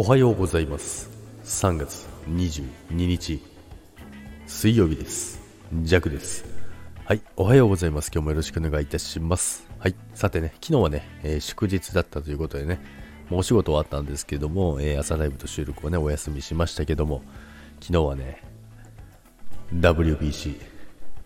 おはようございます。3月22日水曜日です。ジャクです。はいおはようございます。今日もよろしくお願いいたします。はいさてね昨日はね、えー、祝日だったということでねもうお仕事終わったんですけども、えー、朝ライブと収録をねお休みしましたけども昨日はね WBC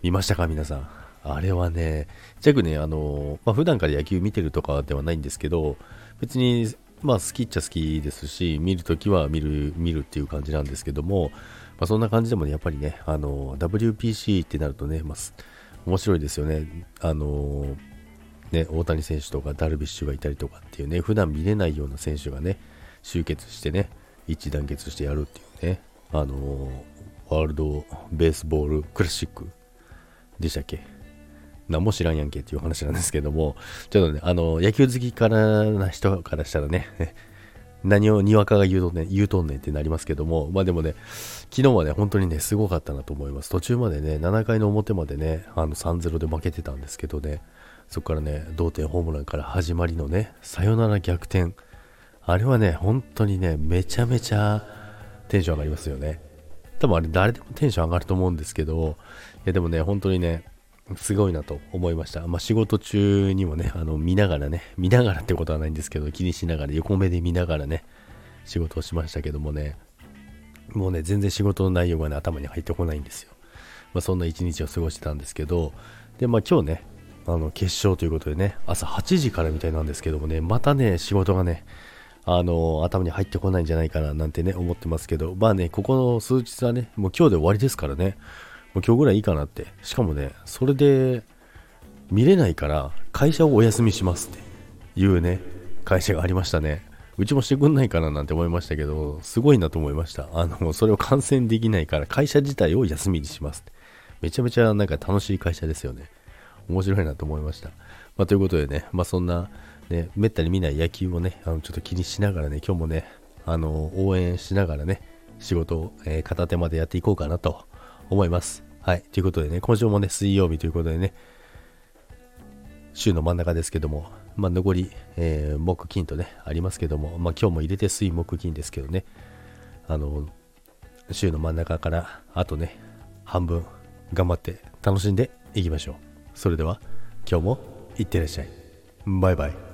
見ましたか皆さん？あれはね、ジャクね、あの、まあ、普段から野球見てるとかではないんですけど、別にまあ好きっちゃ好きですし、見るときは見る、見るっていう感じなんですけども、まあ、そんな感じでもね、やっぱりね、あの、WPC ってなるとね、まあ、面白いですよね。あの、ね、大谷選手とかダルビッシュがいたりとかっていうね、普段見れないような選手がね、集結してね、一致団結してやるっていうね、あの、ワールドベースボールクラシックでしたっけ？何も知らんやんけっていう話なんですけども、ちょっとね、あの、野球好きからな人からしたらね、何をにわかが言うとんねん、言うとんねんってなりますけども、まあでもね、昨日はね、本当にね、すごかったなと思います。途中までね、7回の表までね、あの3-0で負けてたんですけどね、そこからね、同点ホームランから始まりのね、サヨナラ逆転。あれはね、本当にね、めちゃめちゃテンション上がりますよね。多分あれ誰でもテンション上がると思うんですけど、いやでもね、本当にね、すごいなと思いました。まあ、仕事中にもね、あの見ながらね、見ながらってことはないんですけど、気にしながら、横目で見ながらね、仕事をしましたけどもね、もうね、全然仕事の内容がね、頭に入ってこないんですよ。まあ、そんな一日を過ごしてたんですけど、で、まあ今日ね、あの決勝ということでね、朝8時からみたいなんですけどもね、またね、仕事がね、あの頭に入ってこないんじゃないかななんてね、思ってますけど、まあね、ここの数日はね、もう今日で終わりですからね、もう今日ぐらいいいかなって。しかもね、それで見れないから会社をお休みしますっていうね、会社がありましたね。うちもしてくんないかななんて思いましたけど、すごいなと思いました。あの、それを観戦できないから会社自体を休みにしますって。めちゃめちゃなんか楽しい会社ですよね。面白いなと思いました。まあ、ということでね、まあ、そんな、ね、めったに見ない野球をね、あのちょっと気にしながらね、今日もね、あの、応援しながらね、仕事を、えー、片手までやっていこうかなと思います。はい。ということでね、今週もね、水曜日ということでね、週の真ん中ですけども、まあ、残り、えー、木金とね、ありますけども、まあ、今日も入れて水木金ですけどね、あの、週の真ん中からあとね、半分頑張って楽しんでいきましょう。それでは、今日もいってらっしゃい。バイバイ。